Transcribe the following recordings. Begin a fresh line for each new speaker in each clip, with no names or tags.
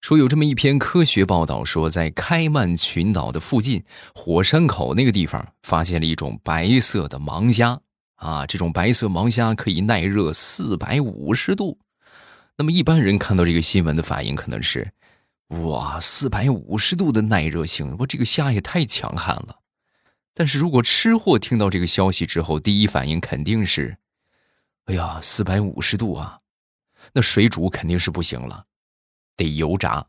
说有这么一篇科学报道，说在开曼群岛的附近火山口那个地方，发现了一种白色的盲虾啊，这种白色盲虾可以耐热四百五十度。那么一般人看到这个新闻的反应可能是：哇，四百五十度的耐热性，我这个虾也太强悍了。但是如果吃货听到这个消息之后，第一反应肯定是：哎呀，四百五十度啊，那水煮肯定是不行了。得油炸。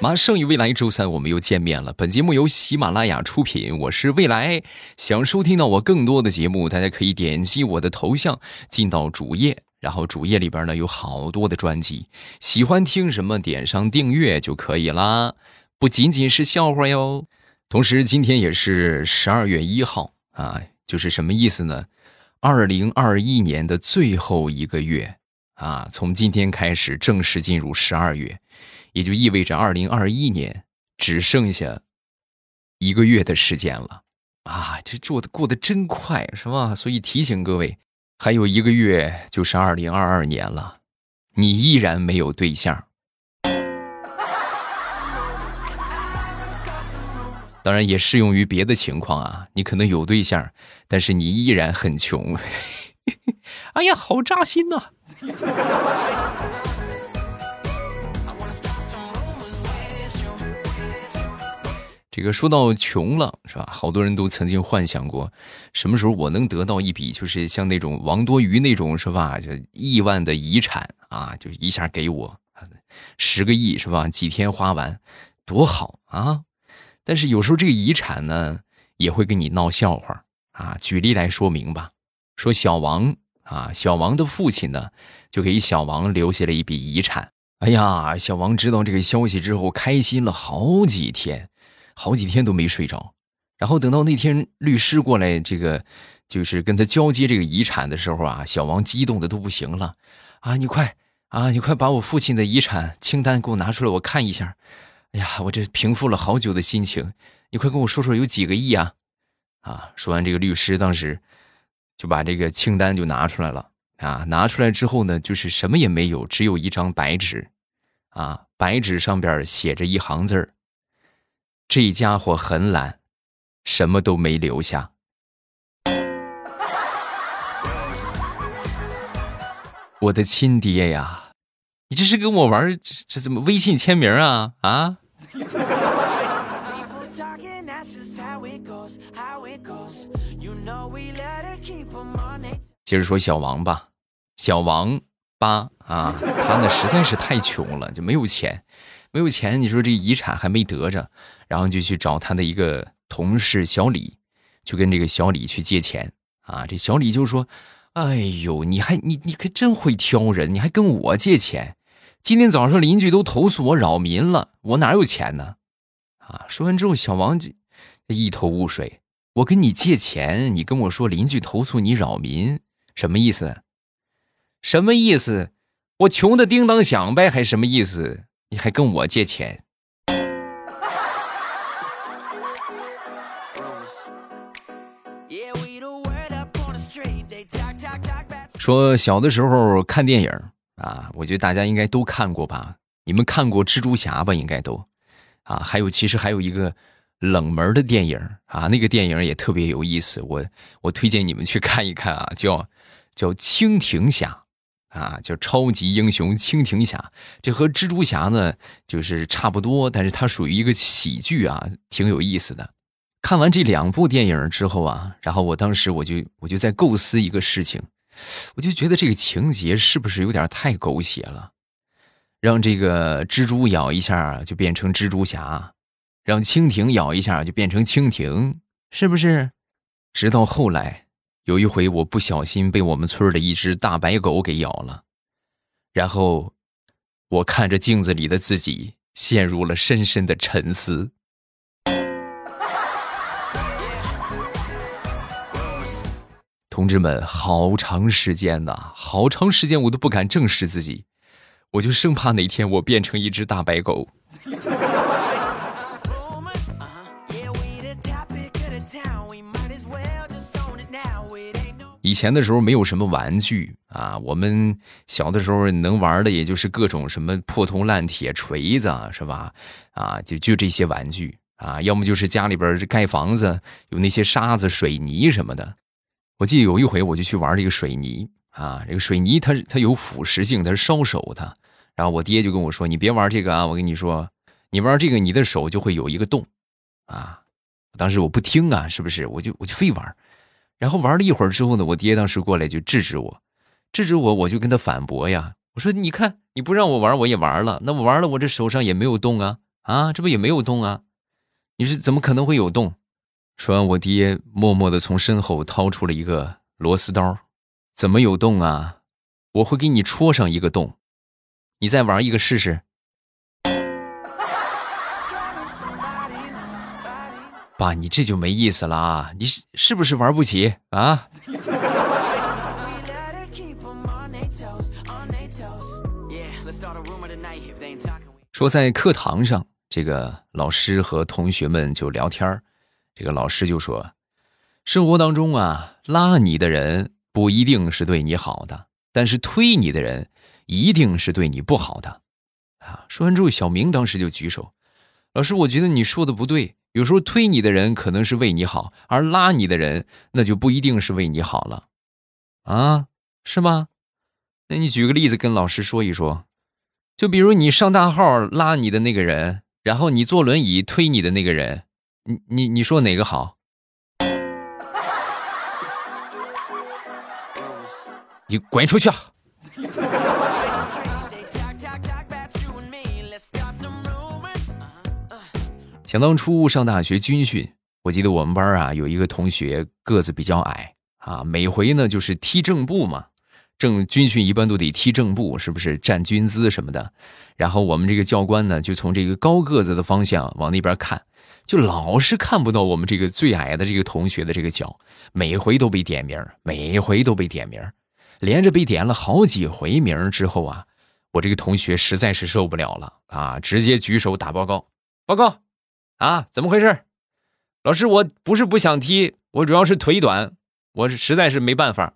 马上与未来周三我们又见面了。本节目由喜马拉雅出品，我是未来。想收听到我更多的节目，大家可以点击我的头像进到主页，然后主页里边呢有好多的专辑，喜欢听什么点上订阅就可以啦。不仅仅是笑话哟。同时今天也是十二月一号啊，就是什么意思呢？二零二一年的最后一个月啊，从今天开始正式进入十二月，也就意味着二零二一年只剩下一个月的时间了啊！这做的过得真快，是吧？所以提醒各位，还有一个月就是二零二二年了，你依然没有对象。当然也适用于别的情况啊，你可能有对象，但是你依然很穷。哎呀，好扎心呐！这个说到穷了，是吧？好多人都曾经幻想过，什么时候我能得到一笔，就是像那种王多鱼那种，是吧？就亿万的遗产啊，就一下给我十个亿，是吧？几天花完，多好啊！但是有时候这个遗产呢，也会跟你闹笑话啊。举例来说明吧，说小王啊，小王的父亲呢，就给小王留下了一笔遗产。哎呀，小王知道这个消息之后，开心了好几天，好几天都没睡着。然后等到那天律师过来，这个就是跟他交接这个遗产的时候啊，小王激动的都不行了。啊，你快啊，你快把我父亲的遗产清单给我拿出来，我看一下。哎呀，我这平复了好久的心情，你快跟我说说有几个亿啊？啊！说完，这个律师当时就把这个清单就拿出来了啊！拿出来之后呢，就是什么也没有，只有一张白纸啊！白纸上边写着一行字儿：“这家伙很懒，什么都没留下。”我的亲爹呀，你这是跟我玩这怎么微信签名啊？啊！接着说小王吧，小王八啊，他呢实在是太穷了，就没有钱，没有钱。你说这遗产还没得着，然后就去找他的一个同事小李，就跟这个小李去借钱啊。这小李就说：“哎呦，你还你你可真会挑人，你还跟我借钱。”今天早上邻居都投诉我扰民了，我哪有钱呢？啊！说完之后，小王就一头雾水。我跟你借钱，你跟我说邻居投诉你扰民，什么意思？什么意思？我穷的叮当响呗，还什么意思？你还跟我借钱？说小的时候看电影。啊，我觉得大家应该都看过吧？你们看过蜘蛛侠吧？应该都，啊，还有其实还有一个冷门的电影啊，那个电影也特别有意思，我我推荐你们去看一看啊，叫叫蜻蜓侠，啊，叫超级英雄蜻蜓侠，这和蜘蛛侠呢就是差不多，但是它属于一个喜剧啊，挺有意思的。看完这两部电影之后啊，然后我当时我就我就在构思一个事情。我就觉得这个情节是不是有点太狗血了？让这个蜘蛛咬一下就变成蜘蛛侠，让蜻蜓咬一下就变成蜻蜓，是不是？直到后来有一回，我不小心被我们村的一只大白狗给咬了，然后我看着镜子里的自己，陷入了深深的沉思。同志们，好长时间呐，好长时间我都不敢正视自己，我就生怕哪天我变成一只大白狗。以前的时候没有什么玩具啊，我们小的时候能玩的也就是各种什么破铜烂铁、锤子，是吧？啊，就就这些玩具啊，要么就是家里边盖房子有那些沙子、水泥什么的。我记得有一回我就去玩这个水泥啊，这个水泥它它有腐蚀性，它是烧手的。然后我爹就跟我说：“你别玩这个啊，我跟你说，你玩这个你的手就会有一个洞啊。”当时我不听啊，是不是？我就我就非玩。然后玩了一会儿之后呢，我爹当时过来就制止我，制止我，我就跟他反驳呀。我说：“你看，你不让我玩，我也玩了。那我玩了，我这手上也没有洞啊，啊，这不也没有洞啊？你是怎么可能会有洞？”说完，我爹默默的从身后掏出了一个螺丝刀。怎么有洞啊？我会给你戳上一个洞，你再玩一个试试。爸，你这就没意思了啊！你是不是玩不起啊？说在课堂上，这个老师和同学们就聊天这个老师就说：“生活当中啊，拉你的人不一定是对你好的，但是推你的人一定是对你不好的。”啊！说完之后，小明当时就举手：“老师，我觉得你说的不对。”有时候推你的人可能是为你好，而拉你的人那就不一定是为你好了，啊，是吗？那你举个例子跟老师说一说，就比如你上大号拉你的那个人，然后你坐轮椅推你的那个人，你你你说哪个好？你滚出去！想当初上大学军训，我记得我们班啊有一个同学个子比较矮啊，每回呢就是踢正步嘛，正军训一般都得踢正步，是不是站军姿什么的？然后我们这个教官呢就从这个高个子的方向往那边看，就老是看不到我们这个最矮的这个同学的这个脚，每回都被点名，每回都被点名，连着被点了好几回名之后啊，我这个同学实在是受不了了啊，直接举手打报告，报告。啊，怎么回事？老师，我不是不想踢，我主要是腿短，我是实在是没办法。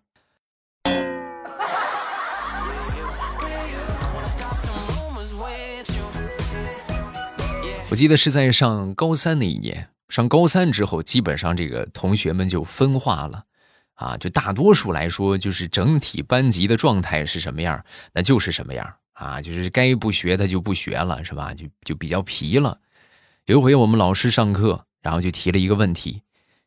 我记得是在上高三那一年，上高三之后，基本上这个同学们就分化了，啊，就大多数来说，就是整体班级的状态是什么样，那就是什么样啊，就是该不学他就不学了，是吧？就就比较皮了。有一回我们老师上课，然后就提了一个问题，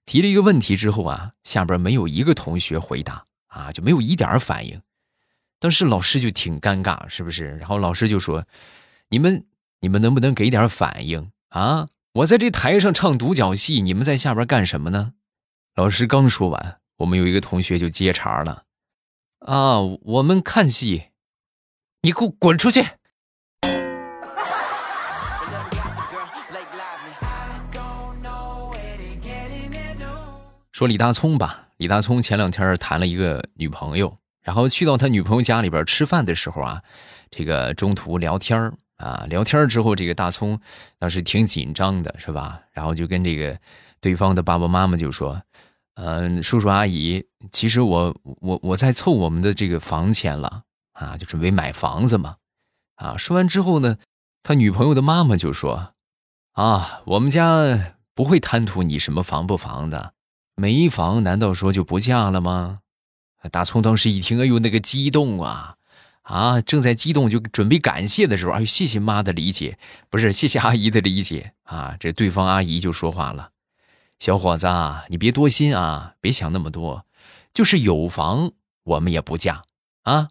提了一个问题之后啊，下边没有一个同学回答啊，就没有一点反应。当时老师就挺尴尬，是不是？然后老师就说：“你们，你们能不能给点反应啊？我在这台上唱独角戏，你们在下边干什么呢？”老师刚说完，我们有一个同学就接茬了：“啊，我们看戏，你给我滚出去！”说李大聪吧，李大聪前两天谈了一个女朋友，然后去到他女朋友家里边吃饭的时候啊，这个中途聊天啊，聊天之后，这个大葱当时挺紧张的，是吧？然后就跟这个对方的爸爸妈妈就说：“嗯，叔叔阿姨，其实我我我在凑我们的这个房钱了啊，就准备买房子嘛。”啊，说完之后呢，他女朋友的妈妈就说：“啊，我们家不会贪图你什么房不房的。”没房难道说就不嫁了吗？大葱当时一听，哎呦，那个激动啊啊！正在激动就准备感谢的时候，哎呦，谢谢妈的理解，不是谢谢阿姨的理解啊！这对方阿姨就说话了：“小伙子，你别多心啊，别想那么多，就是有房我们也不嫁啊！”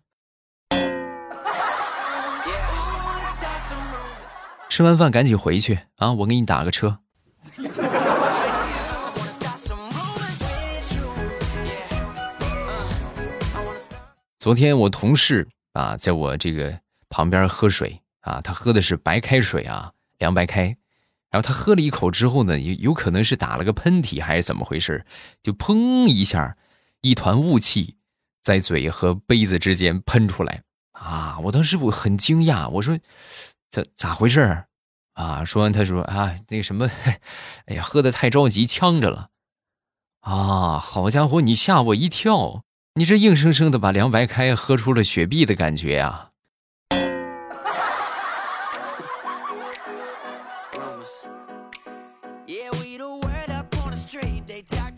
吃完饭赶紧回去啊！我给你打个车。昨天我同事啊，在我这个旁边喝水啊，他喝的是白开水啊，凉白开。然后他喝了一口之后呢，有有可能是打了个喷嚏还是怎么回事，就砰一下，一团雾气在嘴和杯子之间喷出来啊！我当时我很惊讶，我说咋咋回事啊？说完他说啊，那什么，哎呀，喝的太着急，呛着了啊！好家伙，你吓我一跳。你这硬生生的把凉白开喝出了雪碧的感觉呀！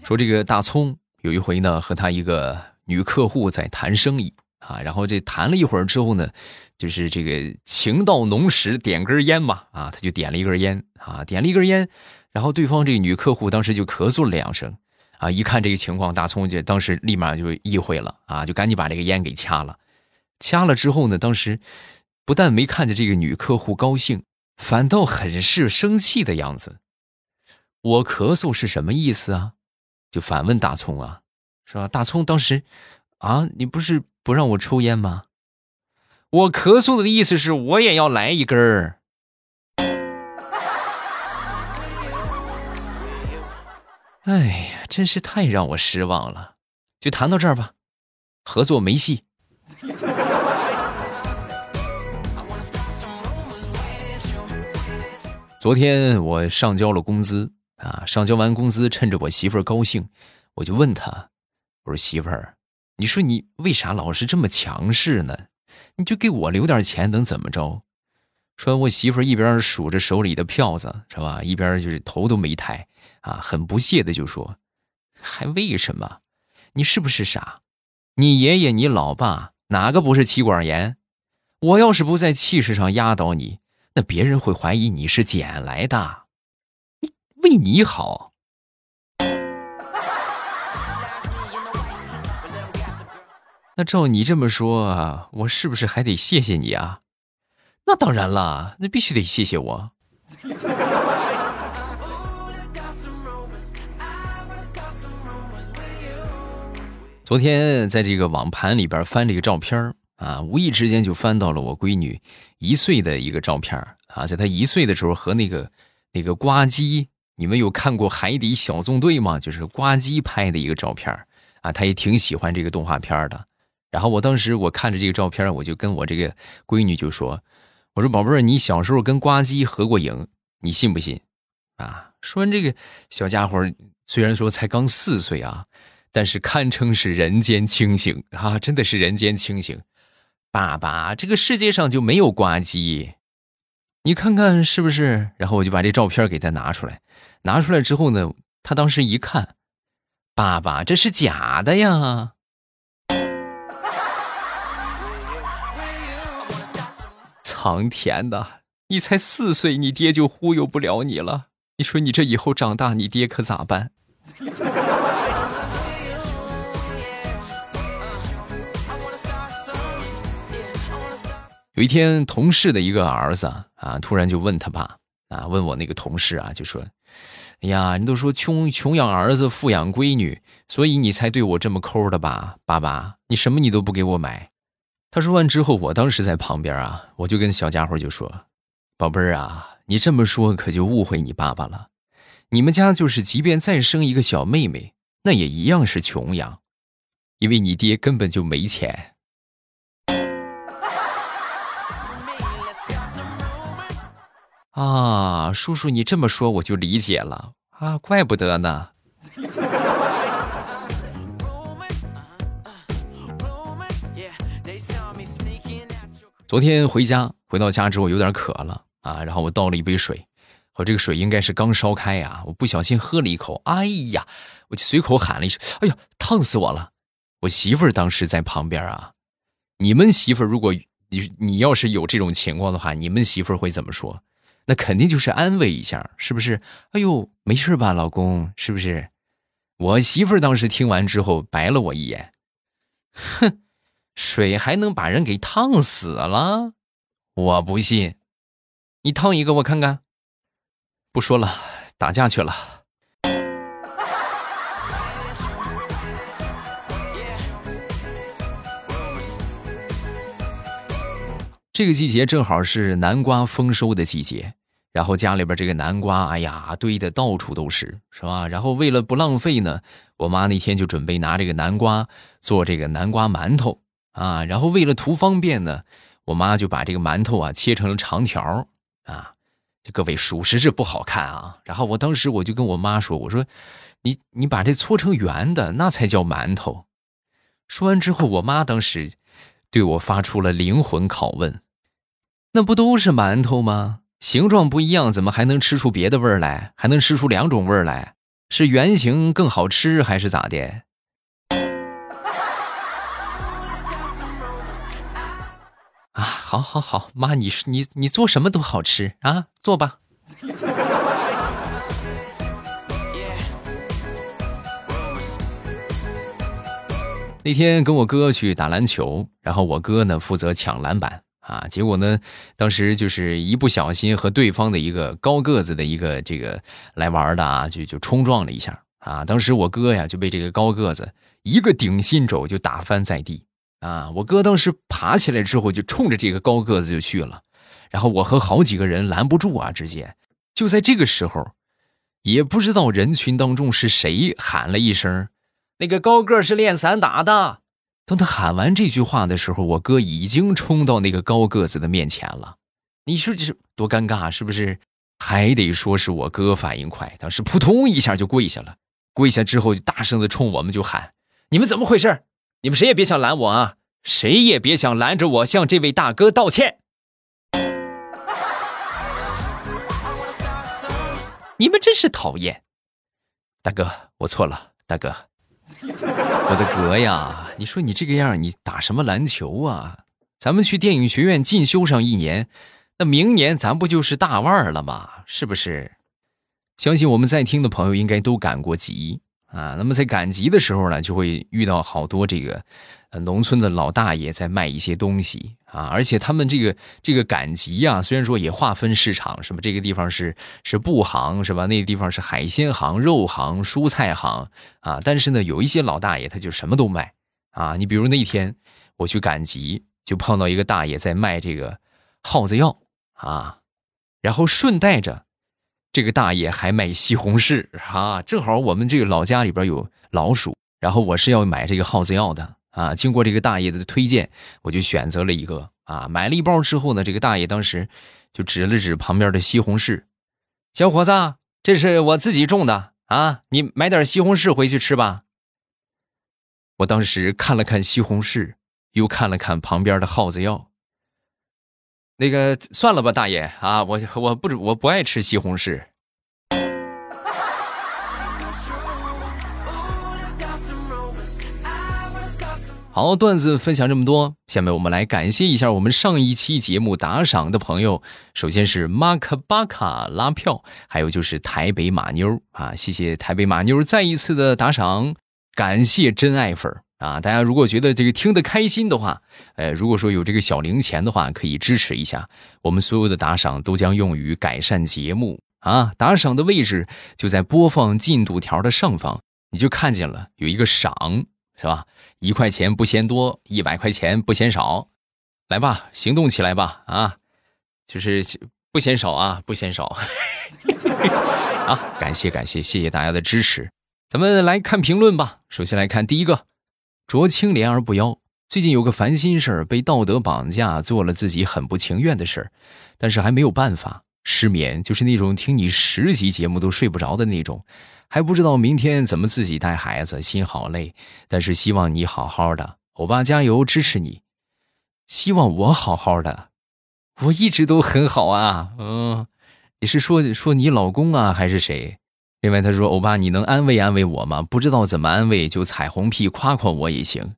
说这个大葱有一回呢，和他一个女客户在谈生意啊，然后这谈了一会儿之后呢，就是这个情到浓时点根烟嘛啊，他就点了一根烟啊，点了一根烟，然后对方这个女客户当时就咳嗽了两声啊，一看这个情况，大葱就当时立马就意会了啊，就赶紧把这个烟给掐了，掐了之后呢，当时不但没看见这个女客户高兴，反倒很是生气的样子。我咳嗽是什么意思啊？就反问大葱啊，是吧？大葱当时，啊，你不是不让我抽烟吗？我咳嗽的意思是我也要来一根儿。哎呀，真是太让我失望了。就谈到这儿吧，合作没戏。昨天我上交了工资。啊，上交完工资，趁着我媳妇儿高兴，我就问她：“我说媳妇儿，你说你为啥老是这么强势呢？你就给我留点钱，能怎么着？”说，我媳妇儿一边数着手里的票子，是吧？一边就是头都没抬，啊，很不屑的就说：“还为什么？你是不是傻？你爷爷、你老爸哪个不是妻管严？我要是不在气势上压倒你，那别人会怀疑你是捡来的。”为你好，那照你这么说，我是不是还得谢谢你啊？那当然了，那必须得谢谢我。昨天在这个网盘里边翻这个照片啊，无意之间就翻到了我闺女一岁的一个照片啊，在她一岁的时候和那个那个呱唧。你们有看过《海底小纵队》吗？就是呱唧拍的一个照片啊，她也挺喜欢这个动画片的。然后我当时我看着这个照片，我就跟我这个闺女就说：“我说宝贝儿，你小时候跟呱唧合过影，你信不信？”啊，说完这个小家伙虽然说才刚四岁啊，但是堪称是人间清醒啊，真的是人间清醒。爸爸，这个世界上就没有呱唧，你看看是不是？然后我就把这照片给他拿出来。拿出来之后呢，他当时一看，爸爸这是假的呀！苍天呐，你才四岁，你爹就忽悠不了你了。你说你这以后长大，你爹可咋办？有一天，同事的一个儿子啊，突然就问他爸啊，问我那个同事啊，就说。哎呀，你都说穷穷养儿子，富养闺女，所以你才对我这么抠的吧？爸爸，你什么你都不给我买。他说完之后，我当时在旁边啊，我就跟小家伙就说：“宝贝儿啊，你这么说可就误会你爸爸了。你们家就是即便再生一个小妹妹，那也一样是穷养，因为你爹根本就没钱。”啊，叔叔，你这么说我就理解了啊，怪不得呢。昨天回家，回到家之后有点渴了啊，然后我倒了一杯水，我这个水应该是刚烧开呀，我不小心喝了一口，哎呀，我就随口喊了一声：“哎呀，烫死我了！”我媳妇儿当时在旁边啊，你们媳妇儿如果你你要是有这种情况的话，你们媳妇儿会怎么说？那肯定就是安慰一下，是不是？哎呦，没事吧，老公？是不是？我媳妇儿当时听完之后白了我一眼，哼，水还能把人给烫死了？我不信，你烫一个我看看。不说了，打架去了。这个季节正好是南瓜丰收的季节，然后家里边这个南瓜，哎呀，堆的到处都是，是吧？然后为了不浪费呢，我妈那天就准备拿这个南瓜做这个南瓜馒头啊。然后为了图方便呢，我妈就把这个馒头啊切成了长条啊。这各位属实是不好看啊。然后我当时我就跟我妈说：“我说，你你把这搓成圆的，那才叫馒头。”说完之后，我妈当时对我发出了灵魂拷问：“那不都是馒头吗？形状不一样，怎么还能吃出别的味儿来？还能吃出两种味儿来？是圆形更好吃，还是咋的？” 啊，好，好，好，妈，你你你做什么都好吃啊，做吧。那天跟我哥去打篮球，然后我哥呢负责抢篮板啊，结果呢，当时就是一不小心和对方的一个高个子的一个这个来玩的啊，就就冲撞了一下啊，当时我哥呀就被这个高个子一个顶心肘就打翻在地啊，我哥当时爬起来之后就冲着这个高个子就去了，然后我和好几个人拦不住啊，直接就在这个时候，也不知道人群当中是谁喊了一声。那个高个是练散打的。当他喊完这句话的时候，我哥已经冲到那个高个子的面前了。你说这是多尴尬，是不是？还得说是我哥反应快，当时扑通一下就跪下了。跪下之后，就大声的冲我们就喊：“你们怎么回事？你们谁也别想拦我啊！谁也别想拦着我向这位大哥道歉！你们真是讨厌！大哥，我错了，大哥。”我的哥呀，你说你这个样，你打什么篮球啊？咱们去电影学院进修上一年，那明年咱不就是大腕了吗？是不是？相信我们在听的朋友应该都赶过集啊。那么在赶集的时候呢，就会遇到好多这个。农村的老大爷在卖一些东西啊，而且他们这个这个赶集啊，虽然说也划分市场，什么这个地方是是布行是吧？那个地方是海鲜行、肉行、蔬菜行啊，但是呢，有一些老大爷他就什么都卖啊。你比如那天我去赶集，就碰到一个大爷在卖这个耗子药啊，然后顺带着这个大爷还卖西红柿啊。正好我们这个老家里边有老鼠，然后我是要买这个耗子药的。啊，经过这个大爷的推荐，我就选择了一个啊，买了一包之后呢，这个大爷当时就指了指旁边的西红柿，小伙子，这是我自己种的啊，你买点西红柿回去吃吧。我当时看了看西红柿，又看了看旁边的耗子药，那个算了吧，大爷啊，我我不我不爱吃西红柿。好，段子分享这么多，下面我们来感谢一下我们上一期节目打赏的朋友。首先是马克巴卡拉票，还有就是台北马妞啊，谢谢台北马妞再一次的打赏，感谢真爱粉啊！大家如果觉得这个听得开心的话，呃，如果说有这个小零钱的话，可以支持一下。我们所有的打赏都将用于改善节目啊！打赏的位置就在播放进度条的上方，你就看见了有一个赏，是吧？一块钱不嫌多，一百块钱不嫌少，来吧，行动起来吧！啊，就是不嫌少啊，不嫌少。啊，感谢感谢，谢谢大家的支持。咱们来看评论吧。首先来看第一个，濯清涟而不妖。最近有个烦心事儿，被道德绑架，做了自己很不情愿的事儿，但是还没有办法。失眠就是那种听你十集节目都睡不着的那种。还不知道明天怎么自己带孩子，心好累。但是希望你好好的，欧巴加油，支持你。希望我好好的，我一直都很好啊。嗯，你是说说你老公啊，还是谁？另外他说，欧巴，你能安慰安慰我吗？不知道怎么安慰，就彩虹屁夸夸我也行。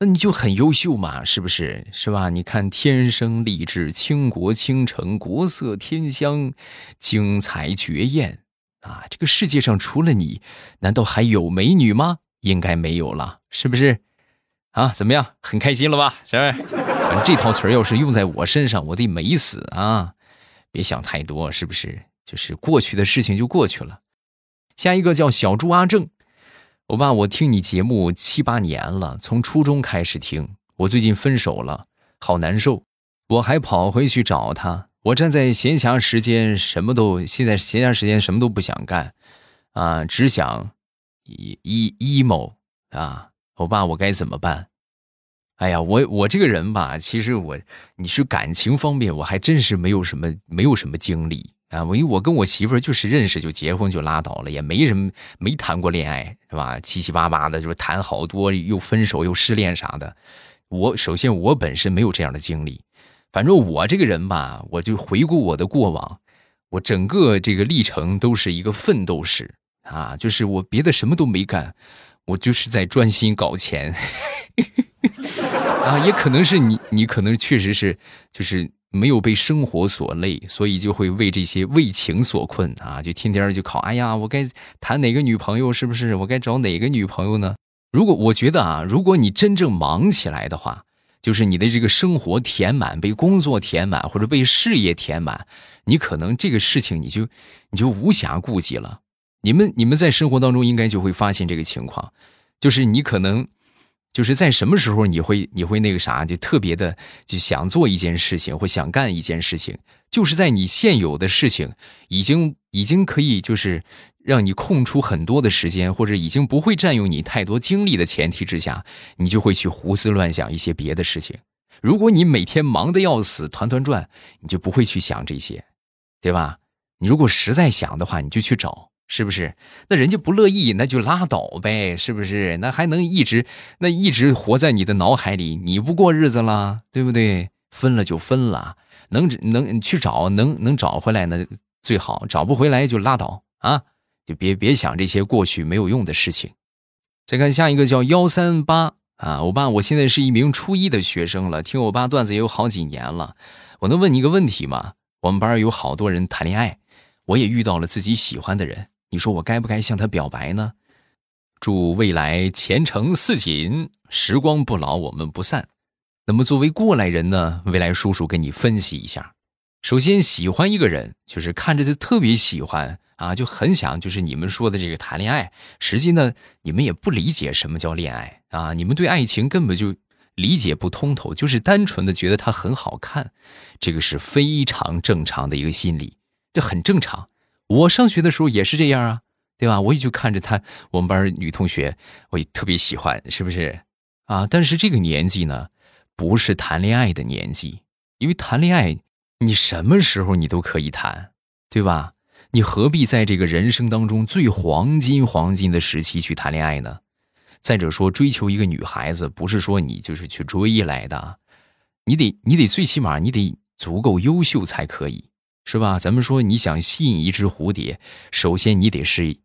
那你就很优秀嘛，是不是？是吧？你看，天生丽质，倾国倾城，国色天香，精彩绝艳。啊，这个世界上除了你，难道还有美女吗？应该没有了，是不是？啊，怎么样，很开心了吧？是不是？这套词儿要是用在我身上，我得美死啊！别想太多，是不是？就是过去的事情就过去了。下一个叫小猪阿正，我爸，我听你节目七八年了，从初中开始听，我最近分手了，好难受，我还跑回去找他。我站在闲暇时间，什么都现在闲暇时间什么都不想干，啊，只想一一 emo 啊！我爸，我该怎么办？哎呀，我我这个人吧，其实我你是感情方面，我还真是没有什么没有什么经历啊，我因为我跟我媳妇儿就是认识就结婚就拉倒了，也没什么没谈过恋爱，是吧？七七八八的，就是谈好多，又分手又失恋啥的。我首先我本身没有这样的经历，反正我这个人吧，我就回顾我的过往，我整个这个历程都是一个奋斗史啊，就是我别的什么都没干，我就是在专心搞钱。啊，也可能是你，你可能确实是就是。没有被生活所累，所以就会为这些为情所困啊！就天天就考，哎呀，我该谈哪个女朋友？是不是？我该找哪个女朋友呢？如果我觉得啊，如果你真正忙起来的话，就是你的这个生活填满，被工作填满，或者被事业填满，你可能这个事情你就你就无暇顾及了。你们你们在生活当中应该就会发现这个情况，就是你可能。就是在什么时候你会你会那个啥，就特别的就想做一件事情或想干一件事情，就是在你现有的事情已经已经可以就是让你空出很多的时间，或者已经不会占用你太多精力的前提之下，你就会去胡思乱想一些别的事情。如果你每天忙得要死，团团转，你就不会去想这些，对吧？你如果实在想的话，你就去找。是不是？那人家不乐意，那就拉倒呗，是不是？那还能一直那一直活在你的脑海里？你不过日子了，对不对？分了就分了，能能去找，能能找回来那最好，找不回来就拉倒啊！就别别想这些过去没有用的事情。再看下一个叫幺三八啊，我爸，我现在是一名初一的学生了，听我爸段子也有好几年了。我能问你一个问题吗？我们班有好多人谈恋爱，我也遇到了自己喜欢的人。你说我该不该向他表白呢？祝未来前程似锦，时光不老，我们不散。那么作为过来人呢，未来叔叔跟你分析一下。首先，喜欢一个人，就是看着他特别喜欢啊，就很想，就是你们说的这个谈恋爱。实际呢，你们也不理解什么叫恋爱啊，你们对爱情根本就理解不通透，就是单纯的觉得他很好看，这个是非常正常的一个心理，这很正常。我上学的时候也是这样啊，对吧？我也就看着她，我们班女同学，我也特别喜欢，是不是？啊，但是这个年纪呢，不是谈恋爱的年纪，因为谈恋爱，你什么时候你都可以谈，对吧？你何必在这个人生当中最黄金黄金的时期去谈恋爱呢？再者说，追求一个女孩子，不是说你就是去追来的，你得你得最起码你得足够优秀才可以。是吧？咱们说你想吸引一只蝴蝶，首先你得是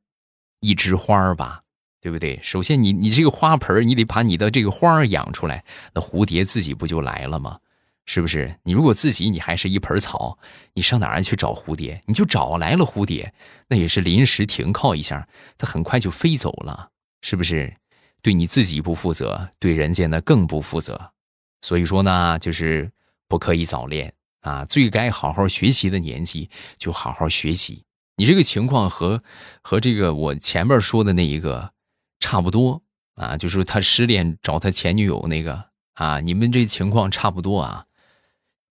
一枝花儿吧，对不对？首先你你这个花盆你得把你的这个花养出来，那蝴蝶自己不就来了吗？是不是？你如果自己你还是一盆草，你上哪儿去找蝴蝶？你就找来了蝴蝶，那也是临时停靠一下，它很快就飞走了，是不是？对你自己不负责，对人家呢更不负责。所以说呢，就是不可以早恋。啊，最该好好学习的年纪就好好学习。你这个情况和和这个我前面说的那一个差不多啊，就是他失恋找他前女友那个啊，你们这情况差不多啊，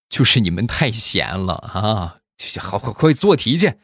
就是你们太闲了啊，就好快快做题去，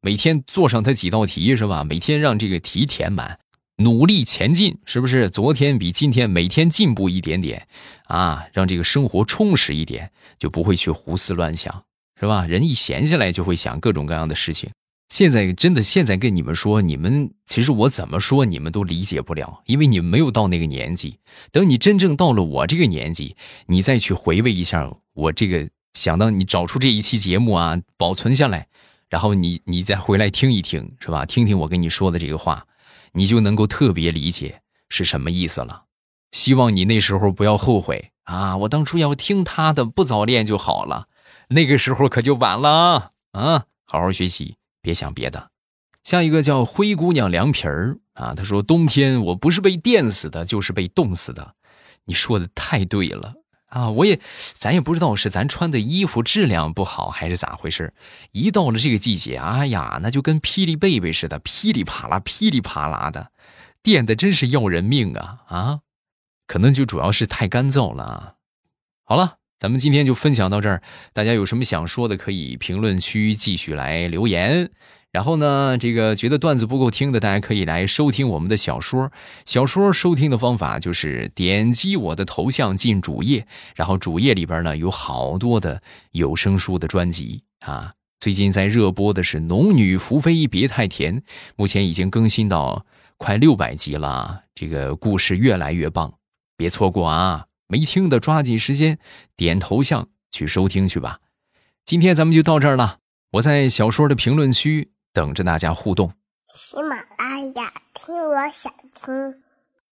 每天做上他几道题是吧？每天让这个题填满。努力前进，是不是？昨天比今天每天进步一点点，啊，让这个生活充实一点，就不会去胡思乱想，是吧？人一闲下来就会想各种各样的事情。现在真的，现在跟你们说，你们其实我怎么说你们都理解不了，因为你们没有到那个年纪。等你真正到了我这个年纪，你再去回味一下我这个，想到你找出这一期节目啊，保存下来，然后你你再回来听一听，是吧？听听我跟你说的这个话。你就能够特别理解是什么意思了。希望你那时候不要后悔啊！我当初要听他的，不早恋就好了。那个时候可就晚了啊！好好学习，别想别的。下一个叫灰姑娘凉皮儿啊，她说：“冬天我不是被电死的，就是被冻死的。”你说的太对了啊！我也，咱也不知道是咱穿的衣服质量不好，还是咋回事一到了这个季节，哎呀，那就跟霹雳贝贝似的，噼里啪啦，噼里啪啦的，电的真是要人命啊啊！可能就主要是太干燥了。好了，咱们今天就分享到这儿，大家有什么想说的，可以评论区继续来留言。然后呢，这个觉得段子不够听的，大家可以来收听我们的小说。小说收听的方法就是点击我的头像进主页，然后主页里边呢有好多的有声书的专辑啊。最近在热播的是《农女福妃别太甜》，目前已经更新到快六百集了，这个故事越来越棒，别错过啊！没听的抓紧时间点头像去收听去吧。今天咱们就到这儿了，我在小说的评论区等着大家互动。
喜马拉雅，听我想听。